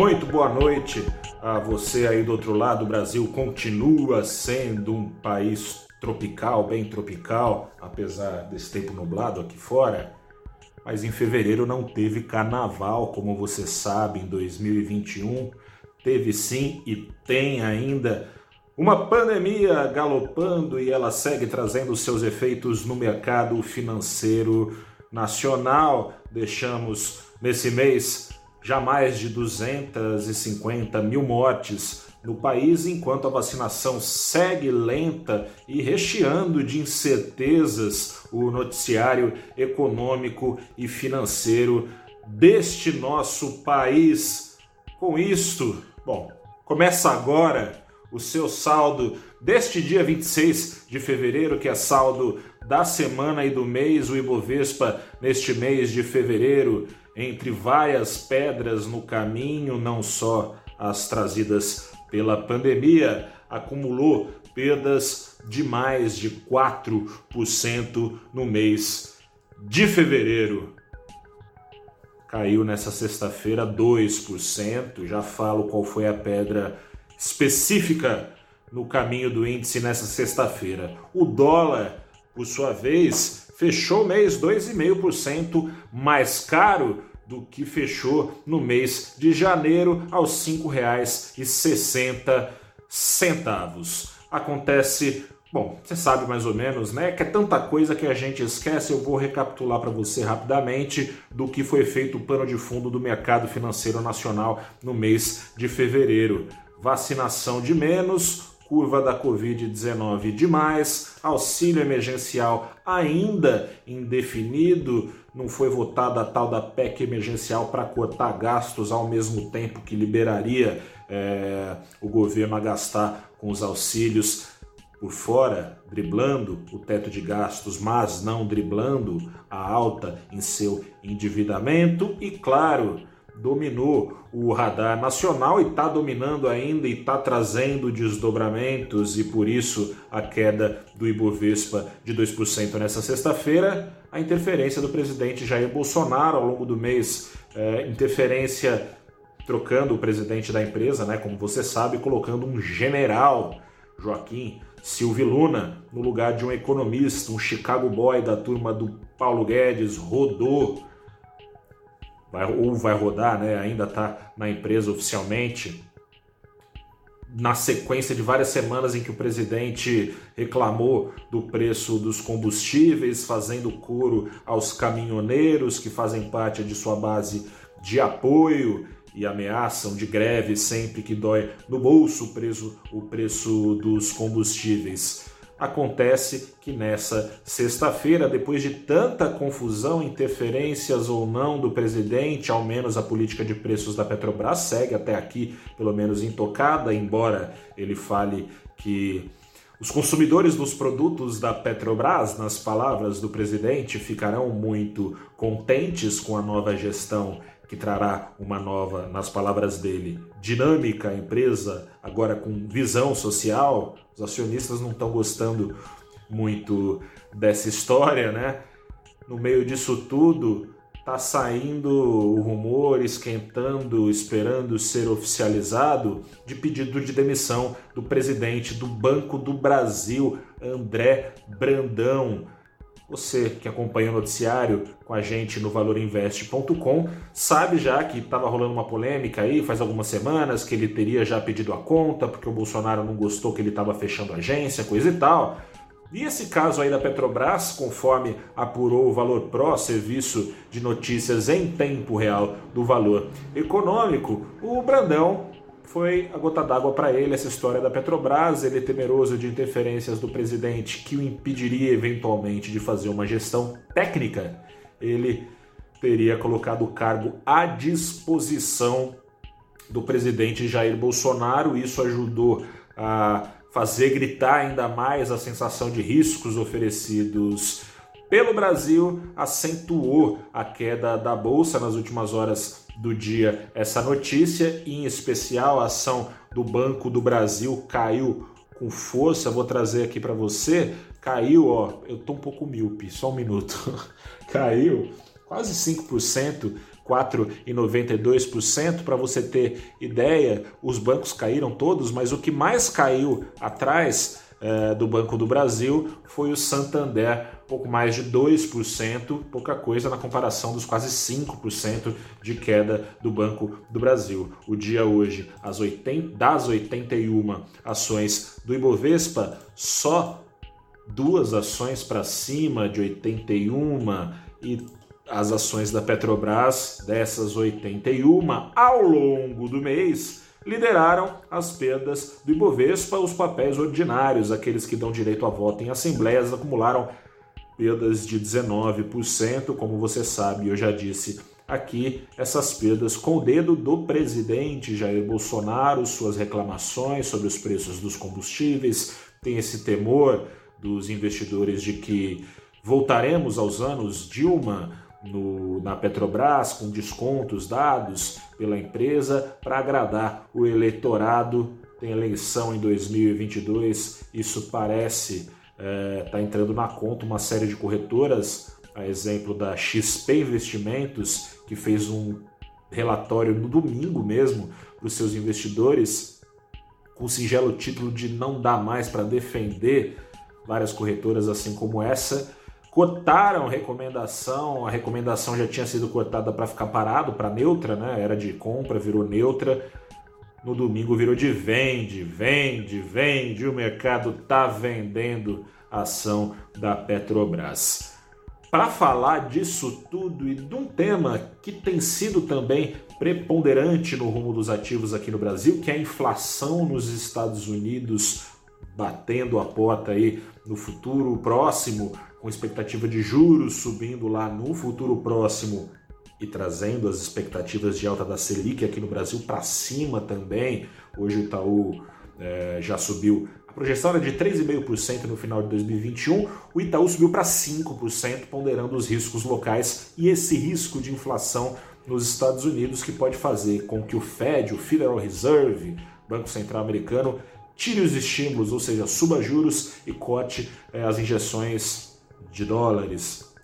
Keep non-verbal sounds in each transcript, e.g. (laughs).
Muito boa noite a você aí do outro lado. O Brasil continua sendo um país tropical, bem tropical, apesar desse tempo nublado aqui fora. Mas em fevereiro não teve carnaval, como você sabe, em 2021. Teve sim e tem ainda uma pandemia galopando e ela segue trazendo seus efeitos no mercado financeiro nacional. Deixamos nesse mês já mais de 250 mil mortes no país, enquanto a vacinação segue lenta e recheando de incertezas o noticiário econômico e financeiro deste nosso país. Com isto, bom, começa agora o seu saldo deste dia 26 de fevereiro, que é saldo da semana e do mês, o Ibovespa neste mês de fevereiro, entre várias pedras no caminho, não só as trazidas pela pandemia, acumulou perdas de mais de 4% no mês de fevereiro. Caiu nessa sexta-feira 2%. Já falo qual foi a pedra específica no caminho do índice nessa sexta-feira. O dólar, por sua vez, fechou o mês 2,5% mais caro do que fechou no mês de janeiro aos R$ 5,60. Acontece, bom, você sabe mais ou menos, né? Que é tanta coisa que a gente esquece. Eu vou recapitular para você rapidamente do que foi feito o pano de fundo do mercado financeiro nacional no mês de fevereiro. Vacinação de menos, curva da Covid-19 demais, auxílio emergencial ainda indefinido, não foi votada a tal da PEC emergencial para cortar gastos ao mesmo tempo que liberaria é, o governo a gastar com os auxílios por fora, driblando o teto de gastos, mas não driblando a alta em seu endividamento. E, claro, dominou o radar nacional e está dominando ainda e está trazendo desdobramentos e por isso a queda do Ibovespa de 2% nessa sexta-feira, a interferência do presidente Jair Bolsonaro ao longo do mês, é, interferência trocando o presidente da empresa, né, como você sabe, colocando um general, Joaquim Silvio Luna, no lugar de um economista, um Chicago boy da turma do Paulo Guedes, rodou vai, ou vai rodar, né, ainda está na empresa oficialmente, na sequência de várias semanas em que o presidente reclamou do preço dos combustíveis, fazendo coro aos caminhoneiros que fazem parte de sua base de apoio e ameaçam de greve sempre que dói no bolso o preço dos combustíveis. Acontece que nessa sexta-feira, depois de tanta confusão, interferências ou não do presidente, ao menos a política de preços da Petrobras segue até aqui, pelo menos intocada, embora ele fale que os consumidores dos produtos da Petrobras, nas palavras do presidente, ficarão muito contentes com a nova gestão que trará uma nova, nas palavras dele, dinâmica empresa, agora com visão social. Os acionistas não estão gostando muito dessa história, né? No meio disso tudo, tá saindo o rumor, esquentando, esperando ser oficializado de pedido de demissão do presidente do Banco do Brasil, André Brandão você que acompanha o noticiário com a gente no valorinvest.com sabe já que estava rolando uma polêmica aí faz algumas semanas que ele teria já pedido a conta porque o Bolsonaro não gostou que ele estava fechando a agência, coisa e tal. E esse caso aí da Petrobras, conforme apurou o Valor Pro, serviço de notícias em tempo real do valor econômico, o Brandão foi a gota d'água para ele essa história da Petrobras, ele é temeroso de interferências do presidente que o impediria eventualmente de fazer uma gestão técnica, ele teria colocado o cargo à disposição do presidente Jair Bolsonaro. Isso ajudou a fazer gritar ainda mais a sensação de riscos oferecidos pelo Brasil, acentuou a queda da bolsa nas últimas horas do dia essa notícia, em especial a ação do Banco do Brasil caiu com força. Vou trazer aqui para você. Caiu, ó, eu tô um pouco míope, só um minuto. (laughs) caiu quase 5%, 4,92%. Para você ter ideia, os bancos caíram todos, mas o que mais caiu atrás é, do Banco do Brasil foi o Santander, pouco mais de 2%, pouca coisa na comparação dos quase 5% de queda do Banco do Brasil. O dia hoje, as 80, das 81 ações do Ibovespa, só duas ações para cima de 81 e as ações da Petrobras, dessas 81, ao longo do mês, lideraram as perdas do Ibovespa. Os papéis ordinários, aqueles que dão direito a voto em assembleias, acumularam perdas de 19%. Como você sabe, eu já disse aqui, essas perdas com o dedo do presidente Jair Bolsonaro, suas reclamações sobre os preços dos combustíveis, tem esse temor dos investidores de que voltaremos aos anos Dilma no, na Petrobras com descontos dados pela empresa para agradar o eleitorado. Tem eleição em 2022, isso parece estar é, tá entrando na conta uma série de corretoras, a exemplo da XP Investimentos, que fez um relatório no domingo mesmo para os seus investidores, com o singelo título de não dá mais para defender várias corretoras assim como essa cotaram recomendação, a recomendação já tinha sido cotada para ficar parado, para neutra, né? Era de compra, virou neutra. No domingo virou de vende, vende, vende. O mercado tá vendendo a ação da Petrobras. Para falar disso tudo e de um tema que tem sido também preponderante no rumo dos ativos aqui no Brasil, que é a inflação nos Estados Unidos batendo a porta aí no futuro próximo, com expectativa de juros subindo lá no futuro próximo e trazendo as expectativas de alta da Selic aqui no Brasil para cima também. Hoje o Itaú é, já subiu. A projeção era de 3,5% no final de 2021, o Itaú subiu para 5%, ponderando os riscos locais e esse risco de inflação nos Estados Unidos que pode fazer com que o Fed, o Federal Reserve, Banco Central Americano, tire os estímulos, ou seja, suba juros e cote é, as injeções de dólares.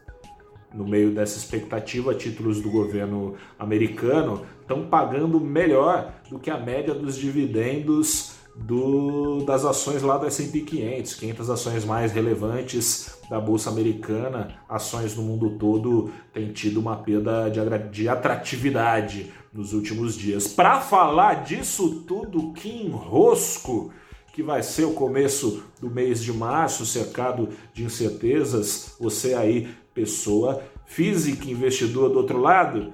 No meio dessa expectativa, títulos do governo americano estão pagando melhor do que a média dos dividendos do, das ações lá do S&P 500, 500 ações mais relevantes da bolsa americana, ações no mundo todo têm tido uma perda de, de atratividade nos últimos dias. Para falar disso tudo, que enrosco! Que vai ser o começo do mês de março, cercado de incertezas. Você aí, pessoa física, investidor do outro lado,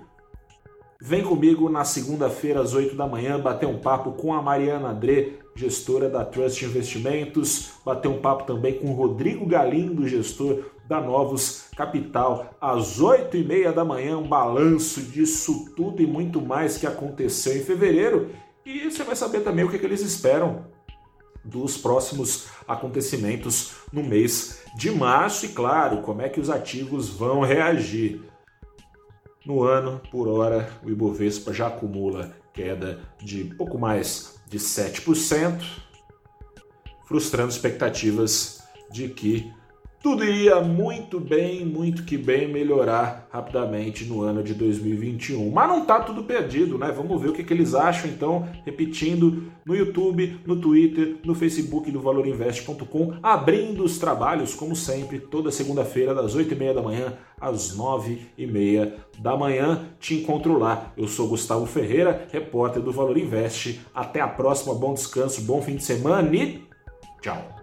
vem comigo na segunda-feira às 8 da manhã bater um papo com a Mariana André, gestora da Trust Investimentos, bater um papo também com o Rodrigo Galindo, gestor da Novos Capital, às 8 e meia da manhã, um balanço disso tudo e muito mais que aconteceu em fevereiro. E você vai saber também o que, que eles esperam dos próximos acontecimentos no mês de março e, claro, como é que os ativos vão reagir. No ano, por hora, o Ibovespa já acumula queda de pouco mais de 7%, frustrando expectativas de que tudo iria muito bem, muito que bem melhorar rapidamente no ano de 2021. Mas não está tudo perdido, né? Vamos ver o que, que, eles acham então, repetindo no YouTube, no Twitter, no Facebook do valorinvest.com, abrindo os trabalhos, como sempre, toda segunda-feira, das 8h30 da manhã às 9h30 da manhã. Te encontro lá. Eu sou Gustavo Ferreira, repórter do Valor Invest. Até a próxima, bom descanso, bom fim de semana e tchau!